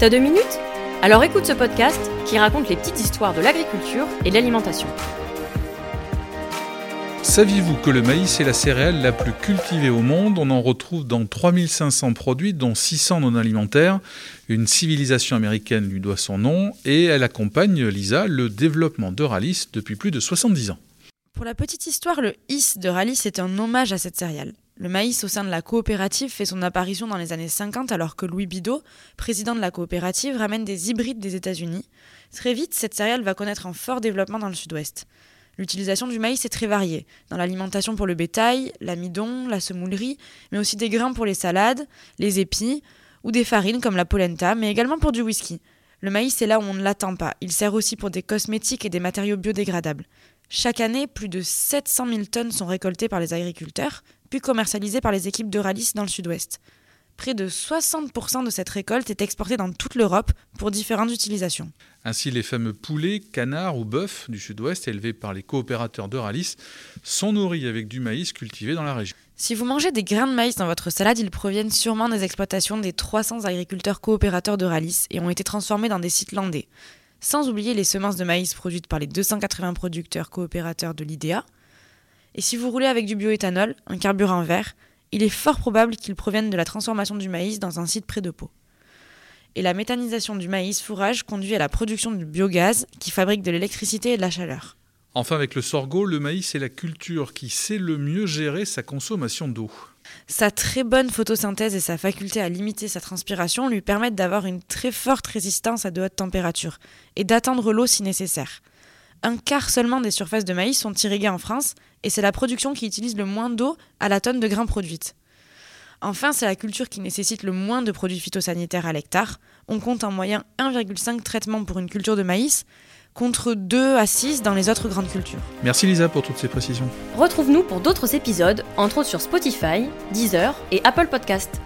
T'as deux minutes? Alors écoute ce podcast qui raconte les petites histoires de l'agriculture et de l'alimentation. Saviez-vous que le maïs est la céréale la plus cultivée au monde? On en retrouve dans 3500 produits, dont 600 non alimentaires. Une civilisation américaine lui doit son nom et elle accompagne, Lisa, le développement de Ralis depuis plus de 70 ans. Pour la petite histoire, le IS de Ralis est un hommage à cette céréale. Le maïs au sein de la coopérative fait son apparition dans les années 50 alors que Louis Bidot, président de la coopérative, ramène des hybrides des États-Unis. Très vite, cette céréale va connaître un fort développement dans le sud-ouest. L'utilisation du maïs est très variée, dans l'alimentation pour le bétail, l'amidon, la semoulerie, mais aussi des grains pour les salades, les épis, ou des farines comme la polenta, mais également pour du whisky. Le maïs est là où on ne l'attend pas. Il sert aussi pour des cosmétiques et des matériaux biodégradables. Chaque année, plus de 700 000 tonnes sont récoltées par les agriculteurs, puis commercialisées par les équipes de Ralis dans le sud-ouest. Près de 60% de cette récolte est exportée dans toute l'Europe pour différentes utilisations. Ainsi, les fameux poulets, canards ou bœufs du sud-ouest élevés par les coopérateurs de Ralis sont nourris avec du maïs cultivé dans la région. Si vous mangez des grains de maïs dans votre salade, ils proviennent sûrement des exploitations des 300 agriculteurs coopérateurs de Ralis et ont été transformés dans des sites landais. Sans oublier les semences de maïs produites par les 280 producteurs coopérateurs de l'IDEA. Et si vous roulez avec du bioéthanol, un carburant vert, il est fort probable qu'ils proviennent de la transformation du maïs dans un site près de Pau. Et la méthanisation du maïs fourrage conduit à la production du biogaz qui fabrique de l'électricité et de la chaleur. Enfin, avec le sorgho, le maïs est la culture qui sait le mieux gérer sa consommation d'eau. Sa très bonne photosynthèse et sa faculté à limiter sa transpiration lui permettent d'avoir une très forte résistance à de hautes températures et d'atteindre l'eau si nécessaire. Un quart seulement des surfaces de maïs sont irriguées en France et c'est la production qui utilise le moins d'eau à la tonne de grains produites. Enfin, c'est la culture qui nécessite le moins de produits phytosanitaires à l'hectare. On compte en moyenne 1,5 traitements pour une culture de maïs, contre 2 à 6 dans les autres grandes cultures. Merci Lisa pour toutes ces précisions. Retrouve-nous pour d'autres épisodes, entre autres sur Spotify, Deezer et Apple Podcast.